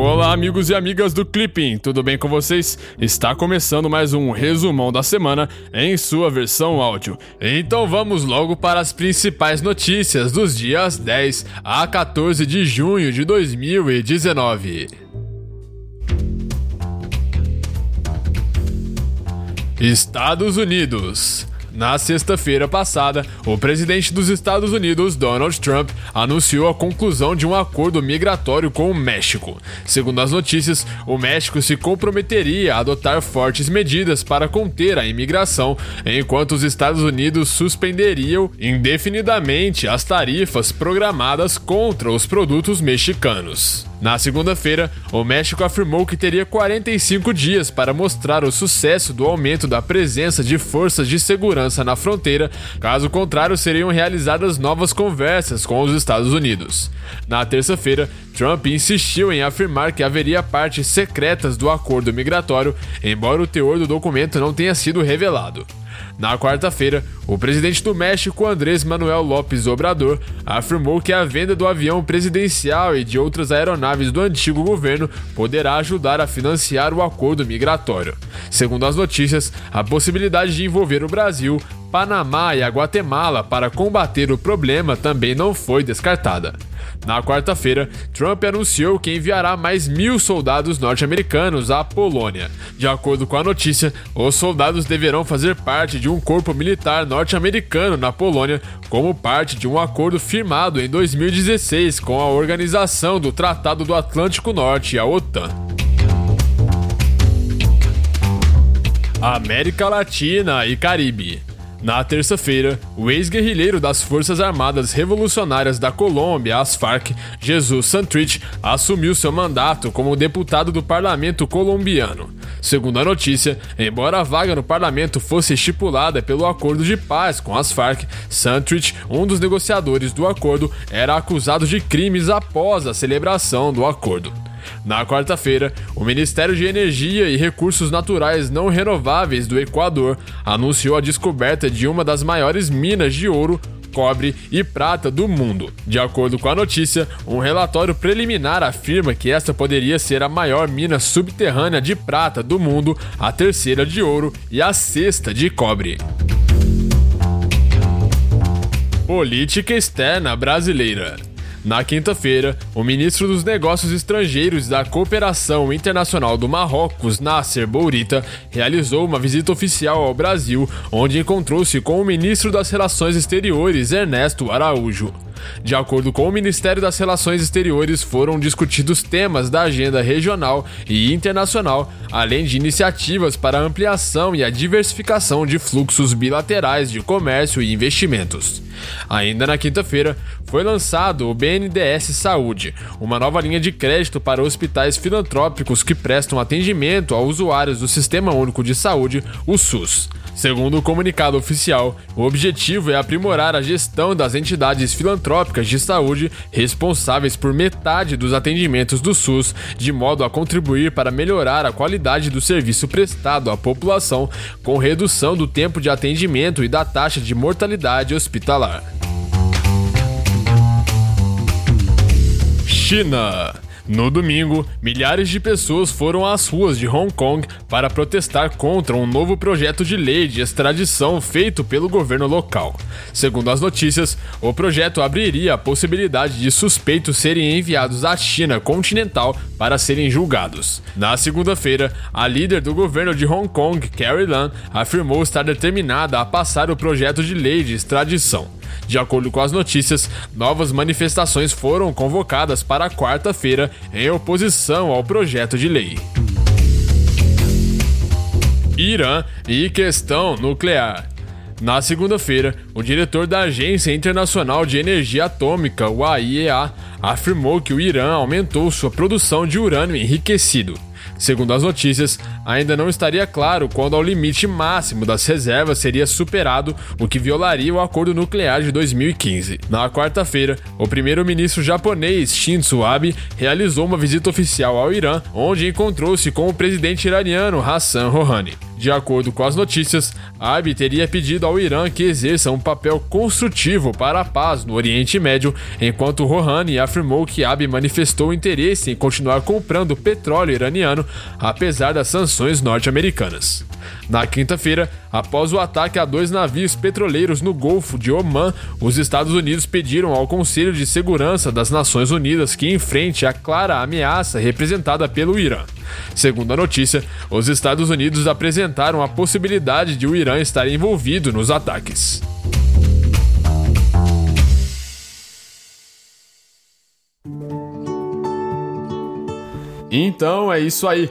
Olá, amigos e amigas do Clipping, tudo bem com vocês? Está começando mais um resumão da semana em sua versão áudio. Então vamos logo para as principais notícias dos dias 10 a 14 de junho de 2019. Estados Unidos. Na sexta-feira passada, o presidente dos Estados Unidos, Donald Trump, anunciou a conclusão de um acordo migratório com o México. Segundo as notícias, o México se comprometeria a adotar fortes medidas para conter a imigração, enquanto os Estados Unidos suspenderiam indefinidamente as tarifas programadas contra os produtos mexicanos. Na segunda-feira, o México afirmou que teria 45 dias para mostrar o sucesso do aumento da presença de forças de segurança na fronteira, caso contrário, seriam realizadas novas conversas com os Estados Unidos. Na terça-feira, Trump insistiu em afirmar que haveria partes secretas do acordo migratório, embora o teor do documento não tenha sido revelado. Na quarta-feira, o presidente do México, Andrés Manuel López Obrador, afirmou que a venda do avião presidencial e de outras aeronaves do antigo governo poderá ajudar a financiar o acordo migratório. Segundo as notícias, a possibilidade de envolver o Brasil, Panamá e a Guatemala para combater o problema também não foi descartada. Na quarta-feira, Trump anunciou que enviará mais mil soldados norte-americanos à Polônia. De acordo com a notícia, os soldados deverão fazer parte de um corpo militar norte-americano na Polônia, como parte de um acordo firmado em 2016 com a Organização do Tratado do Atlântico Norte, a OTAN. América Latina e Caribe. Na terça-feira, o ex-guerrilheiro das Forças Armadas Revolucionárias da Colômbia, as FARC, Jesus Santrich, assumiu seu mandato como deputado do parlamento colombiano. Segundo a notícia, embora a vaga no parlamento fosse estipulada pelo acordo de paz com as Farc, Santrich, um dos negociadores do acordo, era acusado de crimes após a celebração do acordo. Na quarta-feira, o Ministério de Energia e Recursos Naturais Não Renováveis do Equador anunciou a descoberta de uma das maiores minas de ouro cobre e prata do mundo. De acordo com a notícia, um relatório preliminar afirma que esta poderia ser a maior mina subterrânea de prata do mundo, a terceira de ouro e a sexta de cobre. Política externa brasileira. Na quinta-feira, o ministro dos Negócios Estrangeiros da Cooperação Internacional do Marrocos, Nasser Bourita, realizou uma visita oficial ao Brasil, onde encontrou-se com o ministro das Relações Exteriores, Ernesto Araújo. De acordo com o Ministério das Relações Exteriores, foram discutidos temas da agenda regional e internacional, além de iniciativas para a ampliação e a diversificação de fluxos bilaterais de comércio e investimentos. Ainda na quinta-feira, foi lançado o BNDES Saúde, uma nova linha de crédito para hospitais filantrópicos que prestam atendimento a usuários do Sistema Único de Saúde, o SUS. Segundo o comunicado oficial, o objetivo é aprimorar a gestão das entidades filantrópicas de saúde responsáveis por metade dos atendimentos do SUS, de modo a contribuir para melhorar a qualidade do serviço prestado à população, com redução do tempo de atendimento e da taxa de mortalidade hospitalar. China. No domingo, milhares de pessoas foram às ruas de Hong Kong para protestar contra um novo projeto de lei de extradição feito pelo governo local. Segundo as notícias, o projeto abriria a possibilidade de suspeitos serem enviados à China continental para serem julgados. Na segunda-feira, a líder do governo de Hong Kong, Carrie Lam, afirmou estar determinada a passar o projeto de lei de extradição. De acordo com as notícias, novas manifestações foram convocadas para quarta-feira em oposição ao projeto de lei. Irã e questão nuclear. Na segunda-feira, o diretor da Agência Internacional de Energia Atômica, o AIEA, afirmou que o Irã aumentou sua produção de urânio enriquecido. Segundo as notícias, ainda não estaria claro quando o limite máximo das reservas seria superado, o que violaria o acordo nuclear de 2015. Na quarta-feira, o primeiro-ministro japonês Shinzo Abe realizou uma visita oficial ao Irã, onde encontrou-se com o presidente iraniano Hassan Rouhani. De acordo com as notícias, Abe teria pedido ao Irã que exerça um papel construtivo para a paz no Oriente Médio, enquanto Rouhani afirmou que Abe manifestou interesse em continuar comprando petróleo iraniano, apesar das sanções norte-americanas. Na quinta-feira, após o ataque a dois navios petroleiros no Golfo de Oman, os Estados Unidos pediram ao Conselho de Segurança das Nações Unidas que enfrente a clara ameaça representada pelo Irã. Segundo a notícia, os Estados Unidos apresentaram a possibilidade de o Irã estar envolvido nos ataques. Então é isso aí.